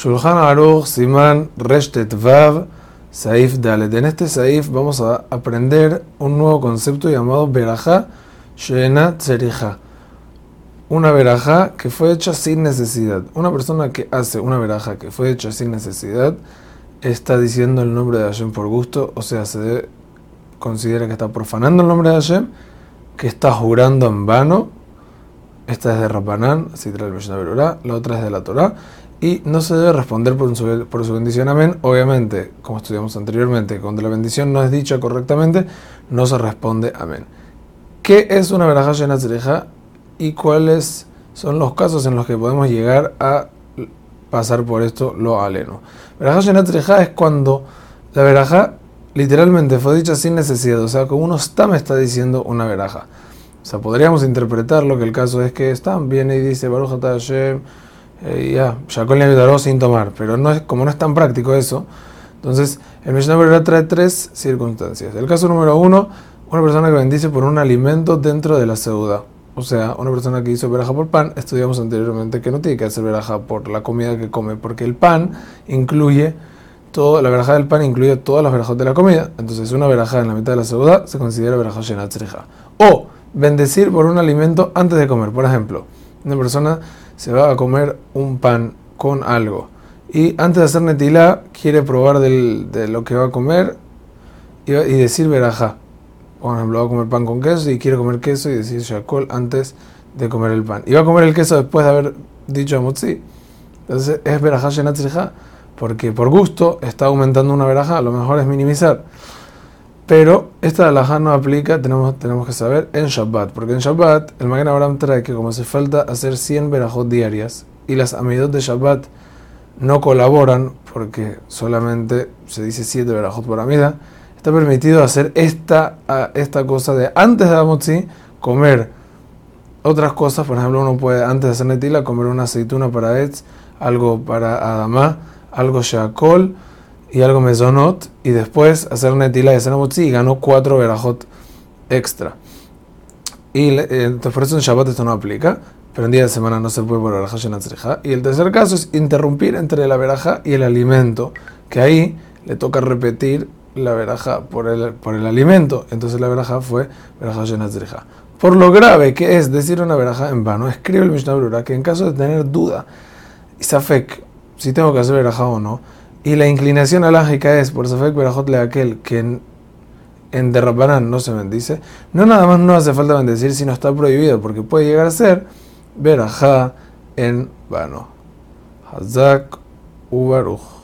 Shulchan Aruch Siman Reshtet Vav Saif Dalet. En este Saif vamos a aprender un nuevo concepto llamado Berajá Shena Tzerija. Una verajá que fue hecha sin necesidad. Una persona que hace una verajá que fue hecha sin necesidad está diciendo el nombre de Hashem por gusto, o sea, se considera que está profanando el nombre de Hashem, que está jurando en vano. Esta es de Rabbanán, el Mishnah la otra es de la Torah y no se debe responder por su, por su bendición amén. Obviamente, como estudiamos anteriormente, cuando la bendición no es dicha correctamente, no se responde amén. ¿Qué es una veraja llena y cuáles son los casos en los que podemos llegar a pasar por esto lo aleno? Veraja llena es cuando la veraja literalmente fue dicha sin necesidad, o sea, como uno está me está diciendo una veraja. Sea, podríamos interpretarlo que el caso es que están viene y dice Baruch Hashem eh, ya, Shakol le sin tomar, pero no es, como no es tan práctico eso, entonces el Mishnah trae tres circunstancias. El caso número uno, una persona que bendice por un alimento dentro de la ceuda. O sea, una persona que hizo veraja por pan, estudiamos anteriormente que no tiene que hacer veraja por la comida que come, porque el pan incluye todo, la veraja del pan incluye todas las verajas de la comida. Entonces, una veraja en la mitad de la ceuda se considera veraja shenatzreja. O bendecir por un alimento antes de comer. Por ejemplo, una persona se va a comer un pan con algo y antes de hacer netilá quiere probar de lo que va a comer y, decir verajá. Por ejemplo, va a comer pan con queso y quiere comer queso y decir shakol antes de comer el pan. Y va a comer el queso después de haber dicho amotzi. Entonces es verajá shenatzriha porque por gusto está aumentando una verajá, lo mejor es minimizar. Pero esta alajá no aplica, tenemos, tenemos que saber, en Shabbat. Porque en Shabbat el Magen Abraham trae que como hace falta hacer 100 verajot diarias y las amidot de Shabbat no colaboran porque solamente se dice 7 verajot por amida, está permitido hacer esta, esta cosa de antes de Amotzi comer otras cosas. Por ejemplo, uno puede antes de hacer netila comer una aceituna para Etz, algo para Adamá, algo Shakol y algo mesonot, y después hacer netila y hacer y ganó cuatro verajot extra. Y eh, entonces por eso en Shabbat esto no aplica, pero en día de semana no se puede por verajá Y el tercer caso es interrumpir entre la veraja y el alimento, que ahí le toca repetir la veraja por el, por el alimento. Entonces la veraja fue verajá shenatzreja. Por lo grave que es decir una veraja en vano, escribe el Mishnah Brura que en caso de tener duda, y safek, si tengo que hacer veraja o no, y la inclinación alágica es, por Safek Berajot le aquel que en, en no se bendice, no nada más no hace falta bendecir, sino está prohibido, porque puede llegar a ser Berajá en vano. Hazak Ubaruch.